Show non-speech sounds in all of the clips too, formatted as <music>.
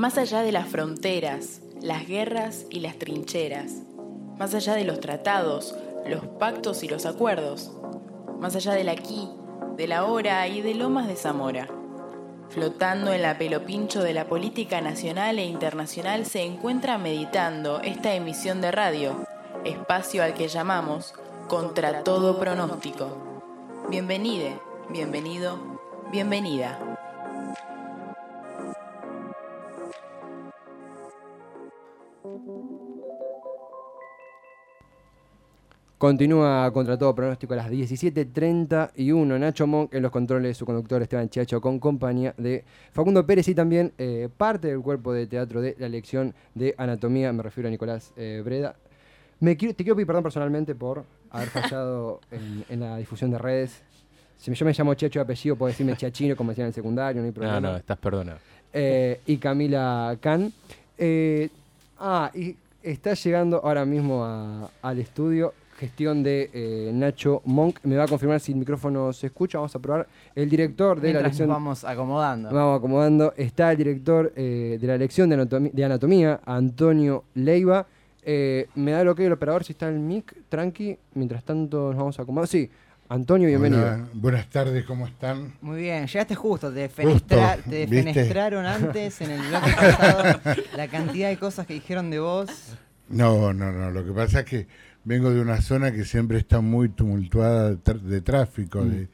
Más allá de las fronteras, las guerras y las trincheras. Más allá de los tratados, los pactos y los acuerdos. Más allá del aquí, de la hora y de Lomas de Zamora. Flotando en la pelopincho de la política nacional e internacional se encuentra meditando esta emisión de radio, espacio al que llamamos Contra todo pronóstico. Bienvenide, bienvenido, bienvenida. Continúa contra todo pronóstico a las 17.31. Nacho Monk en los controles, su conductor Esteban Chiacho, con compañía de Facundo Pérez y también eh, parte del cuerpo de teatro de la lección de anatomía. Me refiero a Nicolás eh, Breda. Me quiero, te quiero pedir perdón personalmente por haber <laughs> fallado en, la difusión de redes. Si yo me llamo Chiacho de apellido, puedo decirme Chiachino, como decían en el secundario, no hay problema. No, no, estás perdonado. Eh, y Camila Can. ah, y está llegando ahora mismo al estudio gestión de eh, Nacho Monk. Me va a confirmar si el micrófono se escucha. Vamos a probar. El director de la lección. Vamos acomodando. Vamos acomodando. Está el director eh, de la lección de anatomía, Antonio Leiva. Eh, me da lo que el operador si está el mic, tranqui. Mientras tanto nos vamos a acomodar. Sí, Antonio, bienvenido. buenas tardes, ¿cómo están? Muy bien, llegaste justo, te, defenestraron antes en el bloque pasado <laughs> la cantidad de cosas que dijeron de vos. No, no, no, lo que pasa es que vengo de una zona que siempre está muy tumultuada de, tráfico, mm.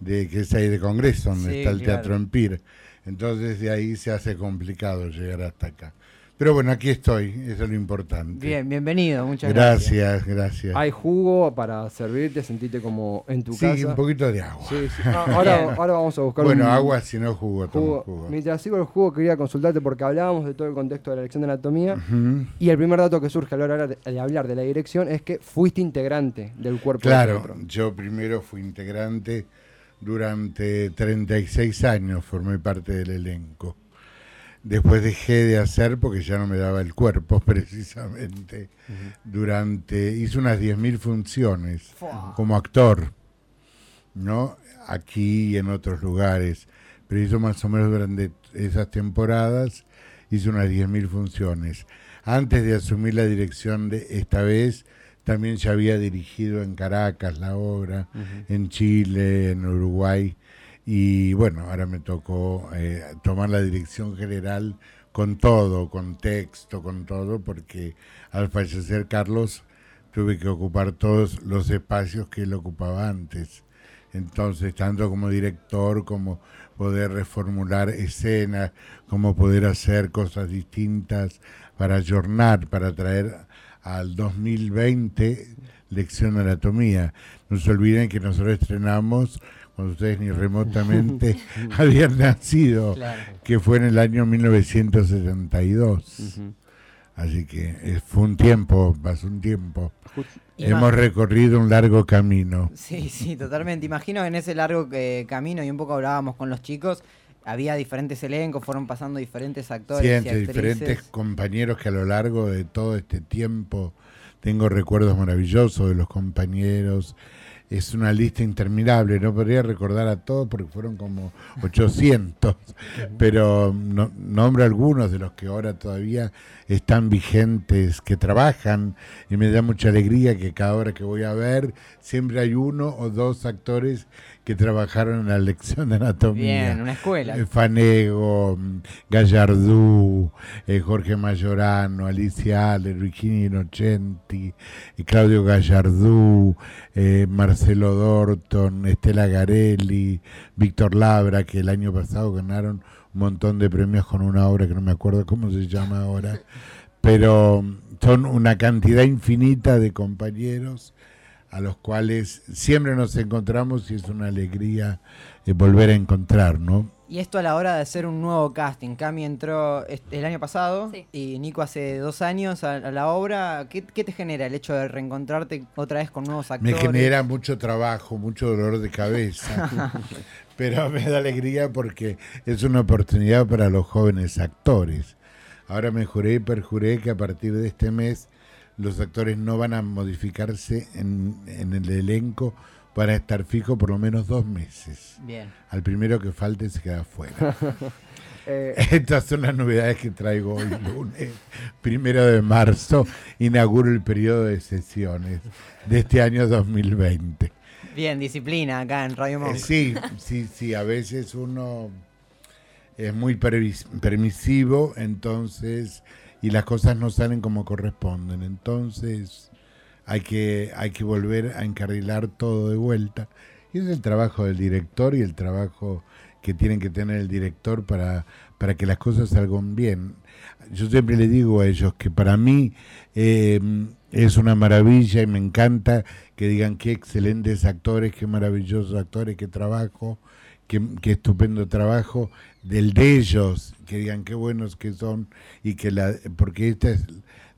de, que es ahí de Congreso, donde está el Teatro Empire. Entonces de ahí se hace complicado llegar hasta acá. Pero bueno, aquí estoy, eso es lo importante. Bien, bienvenido, muchas gracias. Gracias, gracias. ¿Hay jugo para servirte, sentirte como en tu casa? Sí, un poquito de agua. Sí, sí. <laughs> Ah, ahora, ahora, vamos a buscar Bueno, agua si no jugo, jugo. jugo. Mientras sigo el jugo, quería consultarte porque hablábamos de todo el contexto de la elección de anatomía y el primer dato que surge a la hora de, hablar de la dirección es que fuiste integrante del cuerpo Claro, yo primero fui integrante durante 36 años, formé parte del elenco. Después dejé de hacer porque ya no me daba el cuerpo <laughs> precisamente. Durante hice unas 10.000 funciones como actor, ¿no? Aquí y en otros lugares, pero hizo más o menos durante esas temporadas hice unas 10.000 funciones. Antes de asumir la dirección de esta vez también ya había dirigido en Caracas la obra, en Chile, en Uruguay y bueno, ahora me tocó eh, tomar la dirección general con todo, con texto, con todo, porque al fallecer Carlos tuve que ocupar todos los espacios que él ocupaba antes. Entonces, tanto como director, como poder reformular escenas, como poder hacer cosas distintas para ayornar, para traer al 2020 lección de anatomía. No se olviden que nosotros estrenamos cuando ustedes ni <laughs> remotamente <laughs> habían nacido, que fue en el año 1972. Así que fue un tiempo, pasó un tiempo. Hemos recorrido un largo camino. Sí, sí, totalmente. Imagino en ese largo eh, camino, y un poco hablábamos con los chicos, había diferentes elencos, fueron pasando diferentes actores. Sí, diferentes compañeros que a lo largo de todo este tiempo tengo recuerdos maravillosos de los compañeros es una lista interminable, no podría recordar a todos porque fueron como 800, pero no, nombro algunos de los que ahora todavía están vigentes, que trabajan, y me da mucha alegría que cada hora que voy a ver, siempre hay uno o dos actores que trabajaron en la lección de anatomía. Bien, una escuela. Eh, Fanego, Gallardú, eh, Jorge Mayorano, Alicia Aller, Virginia Inocenti, eh, Claudio Gallardú, Marcelo Dorton, Estela Garelli, Víctor Labra, que el año pasado ganaron un montón de premios con una obra que no me acuerdo cómo se llama ahora, <laughs> pero mm, son una cantidad infinita de compañeros a los cuales siempre nos encontramos y es una alegría eh, volver a encontrar, ¿no? Y esto a la hora de hacer un nuevo casting. Cami entró el año pasado y Nico hace dos años a, la obra. ¿Qué, te genera el hecho de reencontrarte otra vez con nuevos actores? Me genera mucho trabajo, mucho dolor de cabeza. <laughs> pero me da alegría porque es una oportunidad para los jóvenes actores. Ahora me juré y perjuré que a partir de este mes los actores no van a modificarse en, el elenco para estar fijo por lo menos dos meses. Bien. Al primero que falte se queda fuera. Eh, <laughs> <laughs> Estas son las novedades que traigo hoy lunes, primero de marzo, inauguro el periodo de sesiones de este año 2020. Bien, disciplina acá en Radio Monk. sí, sí, sí, a veces uno es muy permisivo, entonces, y las cosas no salen como corresponden, entonces hay que, hay que volver a encarrilar todo de vuelta. Y es el trabajo del director y el trabajo que tienen que tener el director para, para que las cosas salgan bien. Yo siempre le digo a ellos que para mí eh, es una maravilla y me encanta que digan qué excelentes actores, qué maravillosos actores, qué trabajo, qué, qué estupendo trabajo del de ellos, que digan qué buenos que son y que la, porque esta es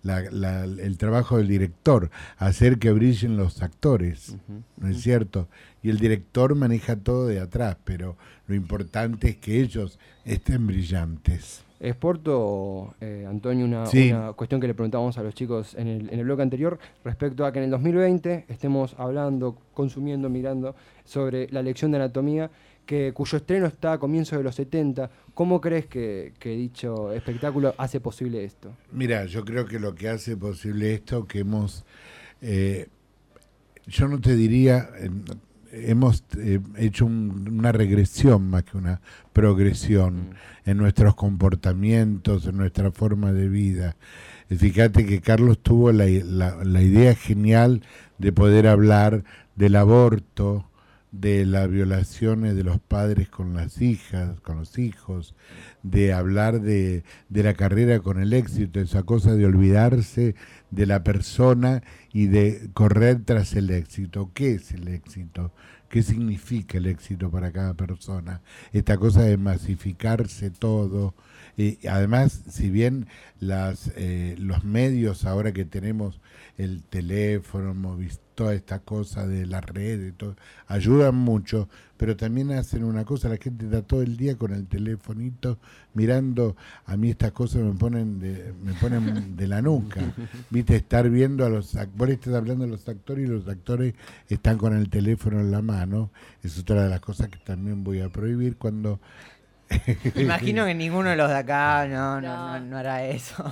el trabajo del director, hacer que brillen los actores, ¿no es cierto? Y el director maneja todo de atrás, pero lo importante es que ellos estén brillantes. Exporto, eh, Antonio, una, cuestión que le preguntábamos a los chicos en el, en el bloque anterior respecto a que en el 2020 estemos hablando, consumiendo, mirando sobre la lección de anatomía que, cuyo estreno está a comienzos de los 70. ¿Cómo crees que, dicho espectáculo hace posible esto? Mira, yo creo que lo que hace posible esto, que hemos, eh, yo no te diría, hemos eh, hecho una regresión más que una progresión mm. en nuestros comportamientos, en nuestra forma de vida. Fíjate que Carlos tuvo la idea genial de poder hablar del aborto, de las violaciones de los padres con las hijas, con los hijos, de hablar de, de, la carrera con el éxito, esa cosa de olvidarse de la persona y de correr tras el éxito. ¿Qué es el éxito? ¿Qué significa el éxito para cada persona? Esta cosa de masificarse todo. Y además, si bien las, eh, los medios ahora que tenemos, el teléfono, toda esta cosa de la red, todo, ayudan mucho, pero también hacen una cosa, la gente está todo el día con el telefonito mirando, a mí estas cosas me ponen de, me ponen de la nuca, <laughs> viste, estar viendo a los, vos estás hablando de los actores y los actores están con el teléfono en la mano, es otra de las cosas que también voy a prohibir cuando Imagino que ninguno de los de acá no, no, no, hará eso.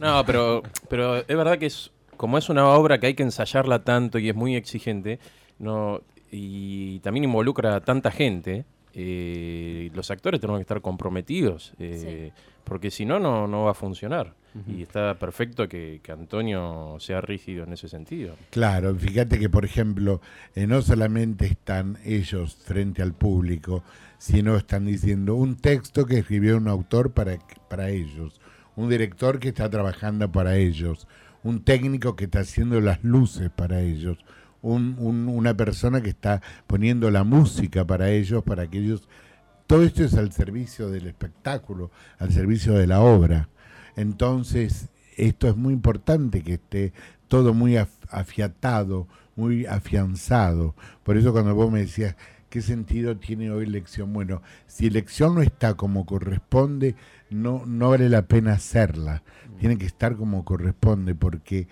No, pero, pero es verdad que es como es una obra que hay que ensayarla tanto y es muy exigente, no, y también involucra a tanta gente, eh, los actores tenemos que estar comprometidos, eh, porque si no, no va a funcionar. Y está perfecto que, Antonio sea rígido en ese sentido. Claro, fíjate que, por ejemplo, eh, no solamente están ellos frente al público, sino están diciendo un texto que escribió un autor para, para ellos, un director que está trabajando para ellos, un técnico que está haciendo las luces para ellos, un, una persona que está poniendo la música para ellos, para que ellos... Todo esto es al servicio del espectáculo, al servicio de la obra. Entonces, esto es muy importante que esté todo muy afiatado, muy afianzado. Por eso cuando vos me decías, ¿qué sentido tiene hoy lección? Bueno, si elección no está como corresponde, no, no vale la pena hacerla tiene que estar como corresponde, porque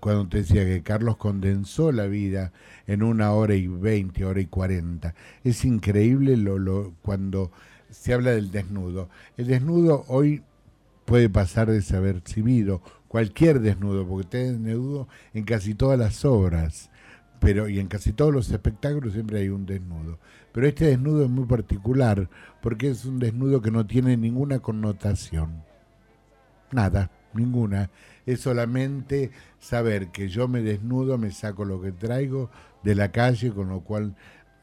cuando te decía que Carlos condensó la vida en una hora y veinte, hora y cuarenta, es increíble lo, lo, cuando se habla del desnudo. El desnudo hoy puede pasar desapercibido, cualquier desnudo, porque está desnudo en casi todas las obras, pero y en casi todos los espectáculos siempre hay un desnudo. Pero este desnudo es muy particular, porque es un desnudo que no tiene ninguna connotación. Nada, ninguna. Es solamente saber que yo me desnudo, me saco lo que traigo de la calle, con lo cual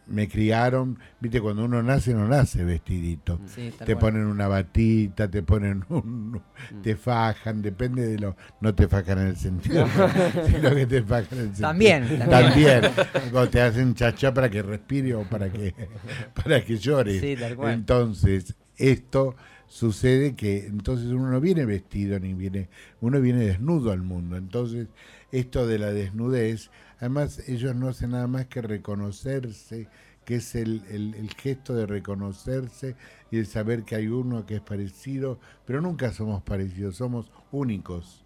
me criaron, viste, cuando uno nace, no nace vestidito. te ponen una batita, te ponen <laughs> un, mm. te fajan, depende de lo, no te fajan en el sentido, <laughs> sino que te fajan en el sentido. También, también. te hacen chacha para que respire o para que, para que llores. Entonces, esto sucede que entonces uno no viene vestido ni viene, uno viene desnudo al mundo. Entonces, esto de la desnudez, además ellos no hacen nada más que reconocerse, que es el, el, gesto de reconocerse y de saber que hay uno que es parecido, pero nunca somos parecidos, somos únicos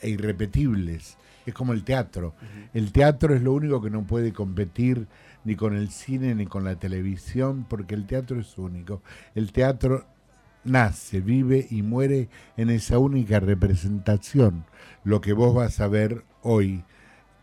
e irrepetibles. Es como el teatro. El teatro es lo único que no puede competir ni con el cine ni con la televisión, porque el teatro es único. El teatro nace, vive y muere en esa única representación. Lo que vos vas a ver hoy,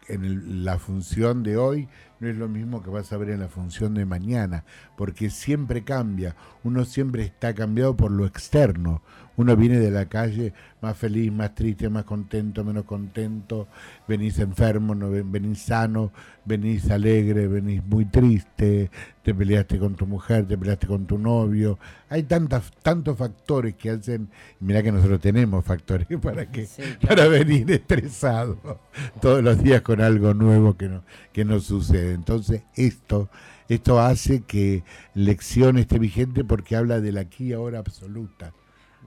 en la función de hoy, no es lo mismo que vas a ver en la función de mañana, porque siempre cambia, uno siempre está cambiado por lo externo, uno viene de la calle más feliz, más triste, más contento, menos contento, venís enfermo, no venís sano, venís alegre, venís muy triste, te peleaste con tu mujer, te peleaste con tu novio. Hay tantas, tantos factores que hacen, mira que nosotros tenemos factores <laughs> para que para venir estresado todos los días con algo nuevo que no que nos sucede. Entonces, esto esto hace que lección esté vigente porque habla del aquí y ahora absoluta.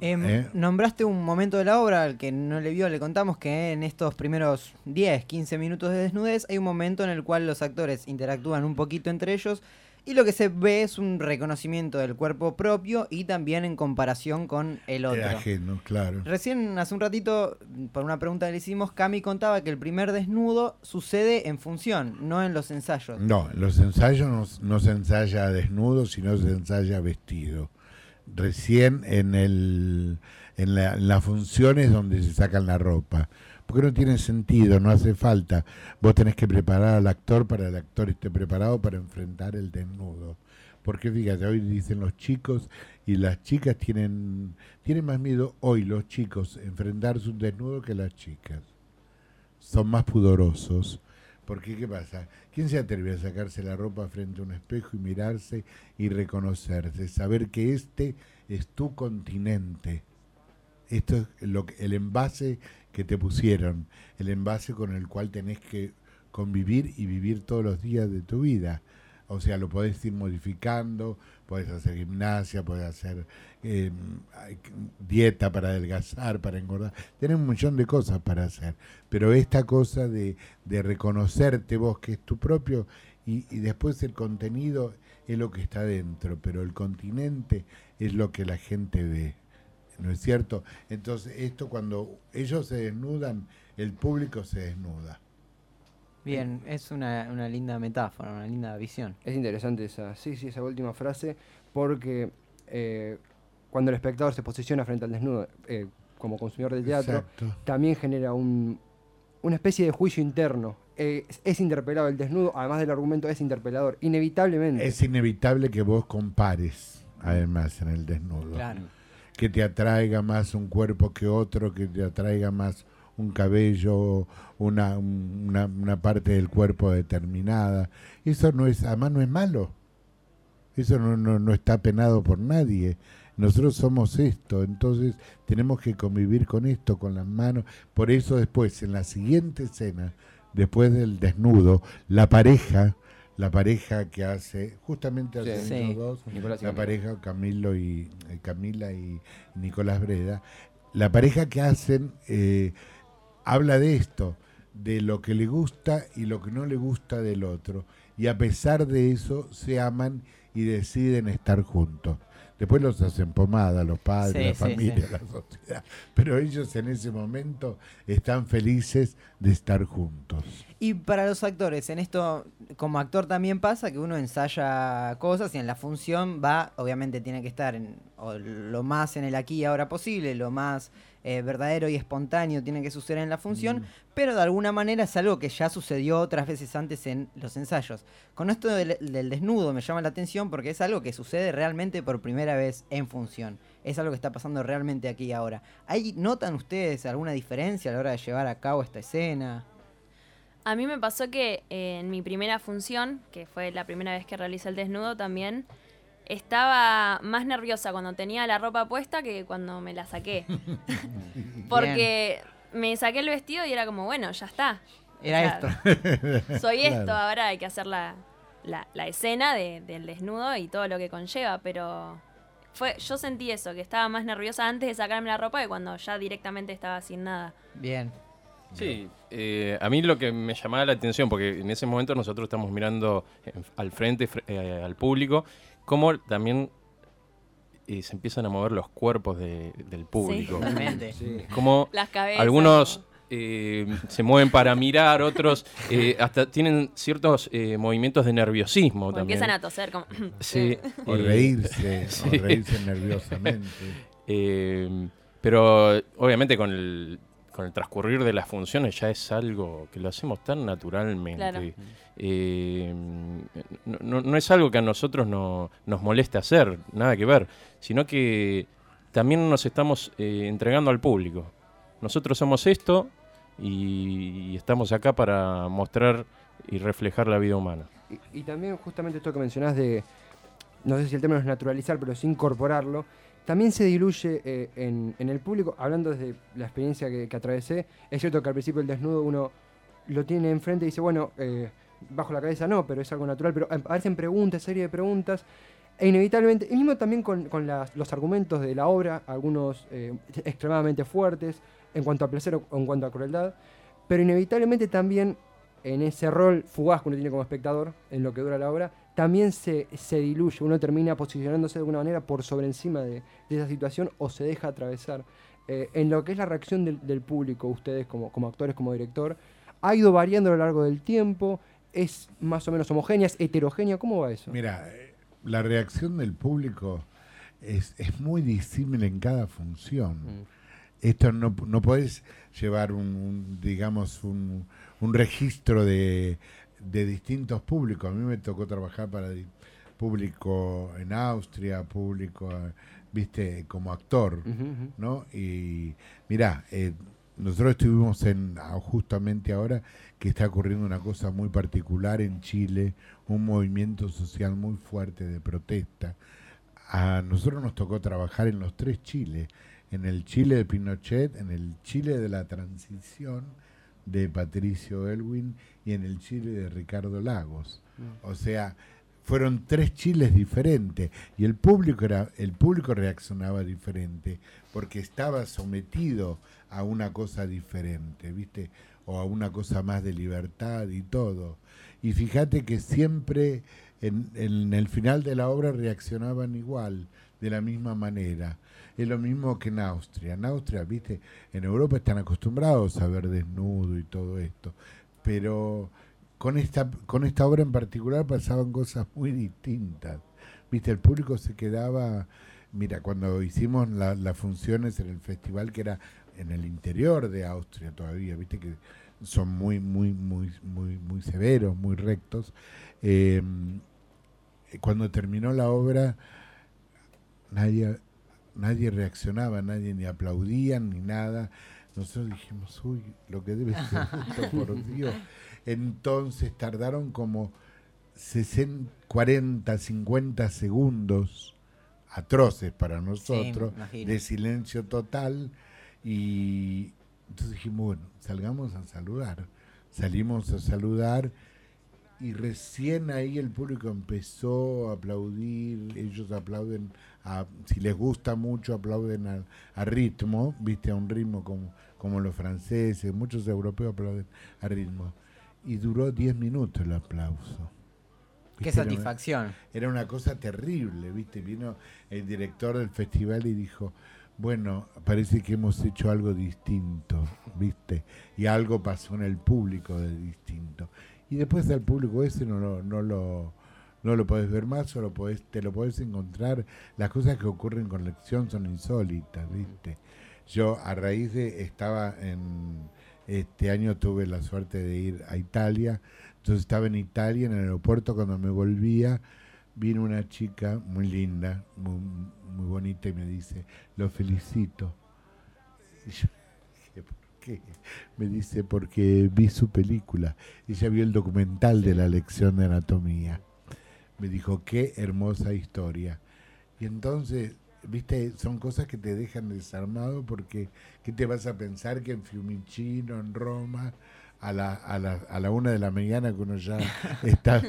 Em, ¿Eh? Nombraste un momento de la obra, al que no le vio, le contamos que en estos primeros 10, 15 minutos de desnudez hay un momento en el cual los actores interactúan un poquito entre ellos y lo que se ve es un reconocimiento del cuerpo propio y también en comparación con el otro. ajeno, claro. Recién, hace un ratito, por una pregunta que le hicimos, Cami contaba que el primer desnudo sucede en función, no en los ensayos. No, en los ensayos no, no se ensaya desnudo, sino se ensaya vestido recién en, el, en, las funciones donde se sacan la ropa. Porque no tiene sentido, no hace falta. Vos tenés que preparar al actor para que el actor esté preparado para enfrentar el desnudo. Porque fíjate, hoy dicen los chicos y las chicas tienen, tienen más miedo hoy los chicos enfrentar su desnudo que las chicas. Son más pudorosos porque, ¿qué pasa? ¿Quién se atreve a sacarse la ropa frente a un espejo y mirarse y reconocerse? Saber que este es tu continente. Esto es lo el envase que te pusieron, el envase con el cual tenés que convivir y vivir todos los días de tu vida. O sea, lo podés ir modificando, podés hacer gimnasia, podés hacer eh, dieta para adelgazar, para engordar. Tenés un millón de cosas para hacer. Pero esta cosa de, reconocerte vos, que es tu propio, y, y, después el contenido es lo que está dentro, pero el continente es lo que la gente ve. ¿No es cierto? Entonces, esto cuando ellos se desnudan, el público se desnuda. Bien, es una, una, linda metáfora, una linda visión. Es interesante esa, sí, sí, esa última frase, porque eh, cuando el espectador se posiciona frente al desnudo eh, como consumidor de teatro, también genera un, una especie de juicio interno. Eh, es interpelado el desnudo, además del argumento, es interpelador, inevitablemente. Es inevitable que vos compares, además, en el desnudo. Claro. Que te atraiga más un cuerpo que otro, que te atraiga más un cabello, una, una, parte del cuerpo determinada. Eso no es, además no es malo. Eso no, no, no está penado por nadie. Nosotros somos esto, entonces tenemos que convivir con esto, con las manos. Por eso después, en la siguiente escena, después del desnudo, la pareja, la pareja que hace, justamente hace dos, la pareja Camilo y eh, Camila y Nicolás Breda, la pareja que hacen eh, habla de esto, de lo que le gusta y lo que no le gusta del otro. Y a pesar de eso, se aman y deciden estar juntos. Después los hacen pomada, los padres, la familia, la sociedad. Pero ellos en ese momento están felices de estar juntos. Y para los actores, en esto, como actor también pasa que uno ensaya cosas y en la función va, obviamente tiene que estar en, lo más en el aquí y ahora posible, lo más eh, verdadero y espontáneo tiene que suceder en la función, mm. pero de alguna manera es algo que ya sucedió otras veces antes en los ensayos. Con esto del, desnudo me llama la atención porque es algo que sucede realmente por primera vez en función. Es algo que está pasando realmente aquí y ahora. ¿Ahí notan ustedes alguna diferencia a la hora de llevar a cabo esta escena? A mí me pasó que eh, en mi primera función, que fue la primera vez que realicé el desnudo también, estaba más nerviosa cuando tenía la ropa puesta que cuando me la saqué. <laughs> <laughs> Porque me saqué el vestido y era como, bueno, ya está. Era esto. <laughs> Soy esto, ahora hay que hacer la, la, escena del desnudo y todo lo que conlleva, pero fue yo sentí eso, que estaba más nerviosa antes de sacarme la ropa que cuando ya directamente estaba sin nada. Bien. Sí, eh, a mí lo que me llamaba la atención, porque en ese momento nosotros estamos mirando al frente, eh, al público, cómo también eh, se empiezan a mover los cuerpos del público. Sí, Como Las cabezas, algunos eh, se mueven para mirar, otros eh, hasta tienen ciertos eh, movimientos de nerviosismo O también. empiezan a toser como... Sí, O reírse, <laughs> sí. o reírse nerviosamente. eh, pero obviamente con el, con el transcurrir de las funciones ya es algo que lo hacemos tan naturalmente. Claro. Eh, no, no- no es algo que a nosotros no, nos moleste hacer, nada que ver, sino que también nos estamos eh, entregando al público. Nosotros somos esto y, y estamos acá para mostrar y reflejar la vida humana. Y, y también justamente esto que mencionás de, no sé si el término es naturalizar, pero sí incorporarlo, también se diluye eh, en, en el público, hablando desde la experiencia que, que atravesé, es cierto que al principio el desnudo uno lo tiene enfrente y dice, bueno, eh, bajo la cabeza no, pero es algo natural, pero aparecen preguntas, serie de preguntas, e inevitablemente, y mismo también con, con las- los argumentos de la obra, algunos eh, extremadamente fuertes en cuanto a placer o en cuanto a crueldad, pero inevitablemente también en ese rol fugaz que uno tiene como espectador, en lo que dura la obra, también se, se diluye, uno termina posicionándose de alguna manera por sobre encima de, de esa situación o se deja atravesar. Eh, en lo que es la reacción del, del público, ustedes como, como actores, como director, ha ido variando a lo largo del tiempo, es más o menos homogénea, es heterogénea, ¿cómo va eso? Mira, eh, la reacción del público es, es muy disímil en cada función. Esto no, no podés llevar un, un, digamos, un, un registro de, de distintos públicos. A mí me tocó trabajar para público en Austria, público, viste, como actor. ¿no? Y mirá, eh, nosotros estuvimos en justamente ahora que está ocurriendo una cosa muy particular en Chile, un movimiento social muy fuerte de protesta. A nosotros nos tocó trabajar en los tres Chiles, en el Chile de Pinochet, en el Chile de la transición de Patricio Elwin y en el Chile de Ricardo Lagos. O sea, fueron tres chiles diferentes y el público era el público reaccionaba diferente porque estaba sometido a una cosa diferente viste o a una cosa más de libertad y todo. Y fíjate que siempre en, en el final de la obra reaccionaban igual de la misma manera es lo mismo que en Austria en Austria viste en Europa están acostumbrados a ver desnudo y todo esto pero con esta, con esta obra en particular pasaban cosas muy distintas. Viste, el público se quedaba, mira, cuando hicimos la- las funciones en el festival que era en el interior de Austria todavía, viste que son muy, muy, muy, muy, muy severos, muy rectos. eh, cuando terminó la obra, nadie, nadie reaccionaba, nadie ni aplaudía ni nada. Nosotros dijimos, uy, lo que debe ser esto, <laughs> por Dios. Entonces tardaron como 60, 40, 50 segundos atroces para nosotros, de silencio total. Y entonces dijimos, bueno, salgamos a saludar. Salimos a saludar y recién ahí el público empezó a aplaudir, ellos aplauden, a, si les gusta mucho, aplauden a, a ritmo, viste, a un ritmo como, como los franceses, muchos europeos aplauden a ritmo. Y duró 10 minutos el aplauso. Qué una- satisfacción. era una cosa terrible, ¿viste? Vino el director del festival y dijo, bueno, parece que hemos hecho algo distinto, ¿viste? Y algo pasó en el público de distinto. Y después al público ese no lo, no lo, no lo podés ver más, solo podés, te lo podés encontrar. Las cosas que ocurren con lección son insólitas, ¿viste? Yo a raíz de, estaba en, este año tuve la suerte de ir a Italia, entonces estaba en Italia, en el aeropuerto, cuando me volvía, vino una chica muy linda, muy, muy bonita, y me dice, lo felicito. Y yo dije, ¿por qué? Me dice, porque vi su película. Ella vio el documental de la lección de anatomía. Me dijo, qué hermosa historia. Y entonces, viste, son cosas que te dejan desarmado porque, ¿qué te vas a pensar que en Fiumicino, en Roma, a la, a la, a la una de la mañana que uno ya <laughs> está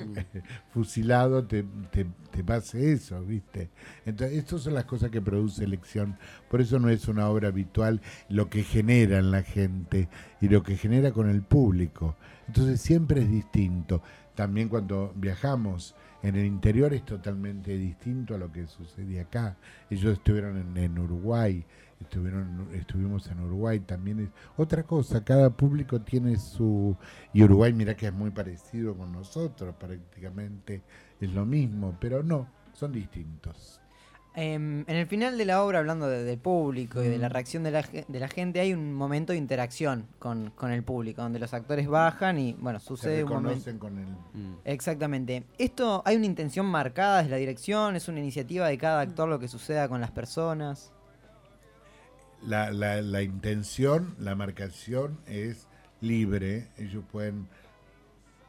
fusilado, te, te, te pase eso, ¿viste? Entonces, estas son las cosas que produce elección. Por eso no es una obra habitual lo que genera en la gente y lo que genera con el público. Entonces, siempre es distinto. También cuando viajamos En el interior es totalmente distinto a lo que sucede acá. Ellos estuvieron en, en Uruguay, estuvieron, estuvimos en Uruguay también. Es otra cosa, cada público tiene su... Y Uruguay, mira que es muy parecido con nosotros, prácticamente es lo mismo, pero no, son distintos. Em, en el final de la obra, hablando de- del público y de la Mm. reacción de la, de la gente, hay un momento de interacción con, con el público, donde los actores bajan y, bueno, Se sucede un momento. reconocen con el... Mm. Exactamente. ¿Esto hay una intención marcada desde la dirección? ¿Es una iniciativa de cada actor lo que suceda con las personas? La, la, la intención, la marcación es libre. Ellos pueden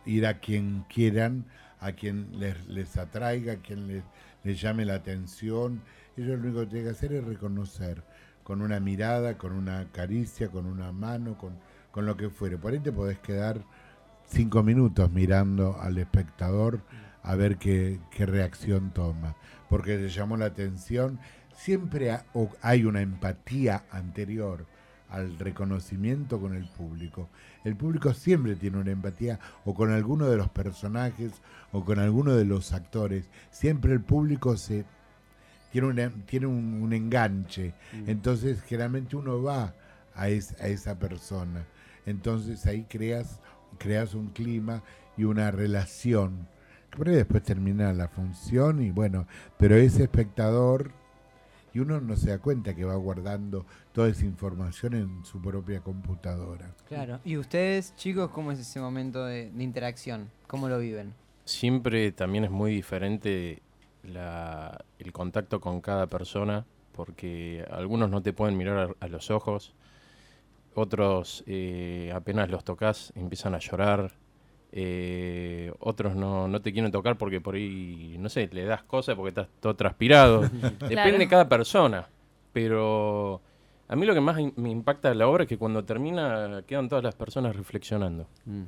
ir a quien quieran, a quien les, les atraiga, a quien les, les llame la atención. Ellos lo único que tienen que hacer es reconocer con una mirada, con una caricia, con una mano, con, con lo que fuere. Por ahí te podés quedar cinco minutos mirando al espectador a ver qué, qué reacción toma. Porque te llamó la atención. Siempre hay una empatía anterior al reconocimiento con el público. El público siempre tiene una empatía o con alguno de los personajes o con alguno de los actores. Siempre el público se tiene, una- tiene un, un enganche. Entonces generalmente uno va a, es- a esa persona. Entonces ahí creas, creas un clima y una relación. Ahí después termina la función y bueno, pero ese espectador y uno no se da cuenta que va guardando toda esa información en su propia computadora. Claro. ¿Y ustedes, chicos, cómo es ese momento de, de interacción? ¿Cómo lo viven? Siempre también es muy diferente la- el contacto con cada persona, porque algunos no te pueden mirar a, a los ojos, otros eh, apenas los tocas empiezan a llorar, eh, otros no, no te quieren tocar porque por ahí, no sé, le das cosas porque estás todo transpirado. <laughs> Depende de cada persona, pero a mí lo que más in- me impacta de la obra es que cuando termina quedan todas las personas reflexionando. Mm.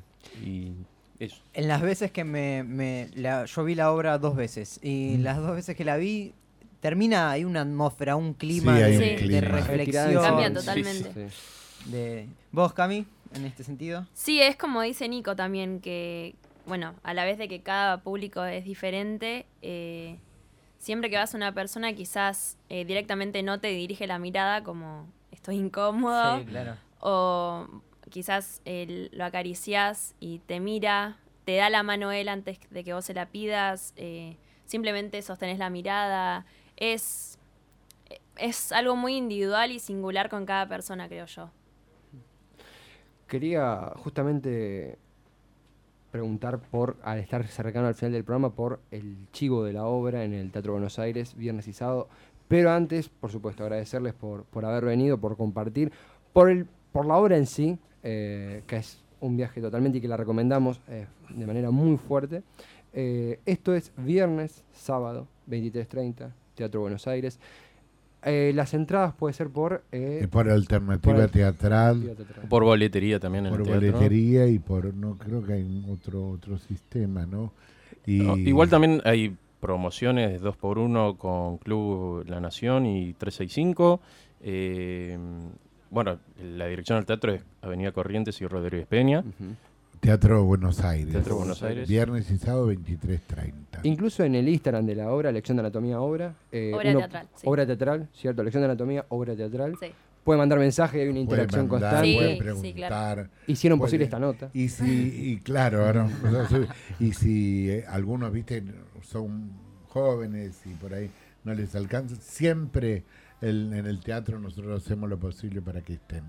Y eso. En las veces que me, me- la- yo vi la obra dos veces y las dos veces que la vi termina hay una atmósfera, un clima Sí, de, un de clima. reflexión. Cambia Sí, totalmente. sí. de- ¿Vos, Cami, en este sentido? Sí, es como dice Nico también, que, bueno, a la vez de que cada público es diferente, eh, siempre que vas a una persona quizás eh, directamente no te dirige la mirada como estoy incómodo, Sí, claro. o quizás eh, lo acaricias y te mira, te da la mano él antes de que vos se la pidas, eh, simplemente sostenés la mirada, es, es algo muy individual y singular con cada persona, creo yo. Quería justamente preguntar por, al estar cercano al final del programa, por el chivo de la obra en el Teatro Buenos Aires, viernes y sábado. Pero antes, por supuesto, agradecerles por, por haber venido, por compartir, por, el, por la obra en sí, eh, que es un viaje totalmente y que la recomendamos eh, de manera muy fuerte. Eh, esto es viernes, sábado, 23.30, Teatro Buenos Aires. Eh, las entradas puede ser por... eh, por alternativa por- teatral. Por boletería también en por el teatro. boletería y por, no creo que hay otro otro sistema, ¿no? Y No, igual también hay promociones de 2 por 1 con Club La Nación y 365. Eh, bueno, la dirección del teatro es Avenida Corrientes y Rodríguez Peña. Teatro Buenos Aires. Teatro Buenos Aires. Viernes y sábado 23.30. Incluso en el Instagram de la obra, Lección de Anatomía Obra. eh, Obra teatral, sí. Obra teatral, ¿cierto? Lección de Anatomía, Obra teatral. Sí. Puede mandar mensaje, hay una Puede interacción mandar, constante. puede Sí, sí, preguntar. Hicieron puede- posible esta nota. Y si, y claro, ahora, <laughs> y si eh, algunos, viste, son jóvenes y por ahí no les alcanza, siempre el- en el teatro nosotros hacemos lo posible para que estén,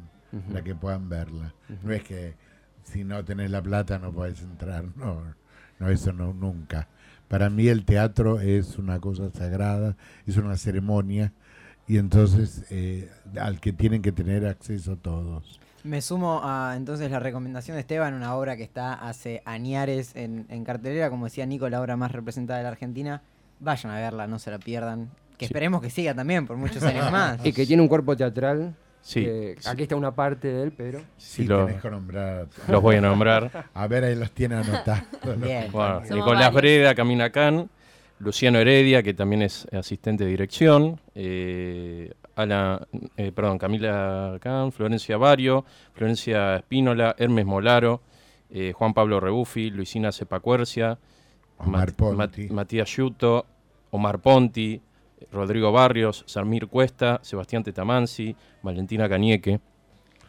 para que puedan verla. No es que si no tenés la plata no podés entrar, no, no, eso no, nunca. Para mí el teatro es una cosa sagrada, es una ceremonia y entonces eh, al que tienen que tener acceso todos. Me sumo a entonces la recomendación de Esteban, una obra que está hace añares en, en cartelera, como decía Nico, la obra más representada de la Argentina. Vayan a verla, no se la pierdan. Que Sí. esperemos que siga también por muchos años <laughs> más. Y que tiene un cuerpo teatral. Sí. Aquí está una parte de él, pero. Sí, lo- tenés que nombrar. Los voy a nombrar. <laughs> A ver, ahí los tiene anotados. <laughs> Bien. Bueno, Nicolás varios. Breda, Camina Can, Luciano Heredia, que también es asistente de dirección, eh, Ala- eh, perdón, Camila Can, Florencia Vario, Florencia Espínola, Hermes Molaro, eh, Juan Pablo Rebufi, Luisina Cepacuercia, Omar Mat- Ponti. Mat- Matías Yuto, Omar Ponti, Rodrigo Barrios, Samir Cuesta, Sebastián Tetamansi, Valentina Cañeque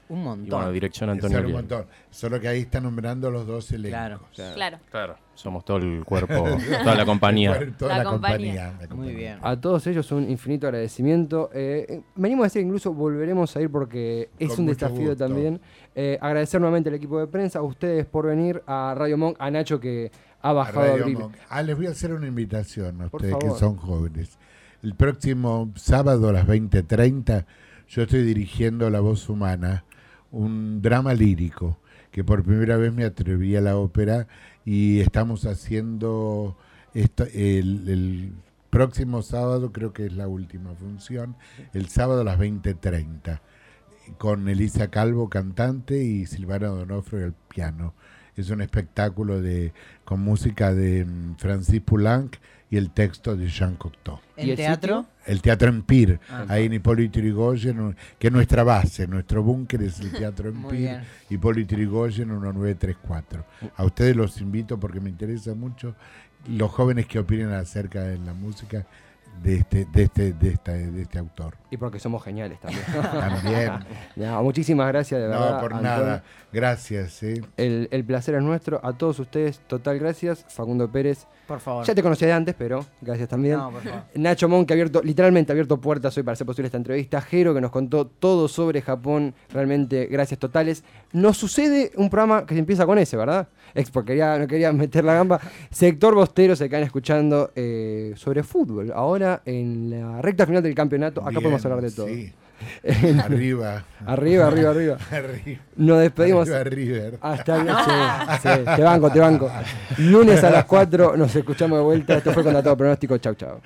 Un y montón. bueno, dirección Antonio un montón. Solo que ahí está nombrando los dos Claro, elencos. Claro. Claro, somos todo el cuerpo, <laughs> toda la compañía. Toda La la, compañía. compañía. la Muy bien. A todos ellos un infinito agradecimiento. Eh, eh, venimos a decir incluso volveremos a ir porque es Con un desafío gusto. también. Eh, agradecer nuevamente al equipo de prensa, a ustedes por venir, a Radio Monk, a Nacho que ha A bajado a abrir. Monk. Ah, les voy a hacer una invitación a Por ustedes que son jóvenes. El próximo sábado a las 20.30 yo estoy dirigiendo La Voz Humana, un drama lírico que por primera vez me atreví a la ópera y estamos haciendo esto, el, próximo sábado, creo que es la última función, el sábado a las 20.30 con Elisa Calvo cantante y Silvana Donofrio al piano. Es un espectáculo de con música de mm, Francis Poulenc y el texto de Jean Cocteau. ¿Y ¿En el teatro? El Teatro Empire, Ah. ahí en Hipólito Yrigoyen, que es nuestra base, nuestro búnker es el Teatro <laughs> Empire. Hipólito Yrigoyen 1934. A ustedes los invito porque me interesa mucho los jóvenes que opinen acerca de la música de este, de este, de esta- de este autor. Y porque somos geniales también. También. <laughs> No, muchísimas gracias, de verdad. No, por Antonio. nada. Gracias. ¿eh? El, el placer es nuestro. A todos ustedes, total gracias. Facundo Pérez. Por favor. Ya te conocía de antes, pero gracias también. No, por favor. Nacho Mon, que ha abierto, literalmente ha abierto puertas hoy para hacer posible esta entrevista. Jero, que nos contó todo sobre Japón. Realmente, gracias totales. Nos sucede un programa que se empieza con ese, ¿verdad? Expo, quería, no quería meter la gamba. Sector Bostero se quedan escuchando eh, sobre fútbol. Ahora, en la recta final del campeonato, acá Bien, podemos hablar de todo. sí. <laughs> Arriba. Arriba, arriba, arriba. <laughs> Arriba. Nos despedimos. Arriba, River. Hasta el <laughs> sí, sí, te banco, te banco. Lunes a las 4 nos escuchamos de vuelta. Esto fue Contratado Pronóstico. Chau, chau.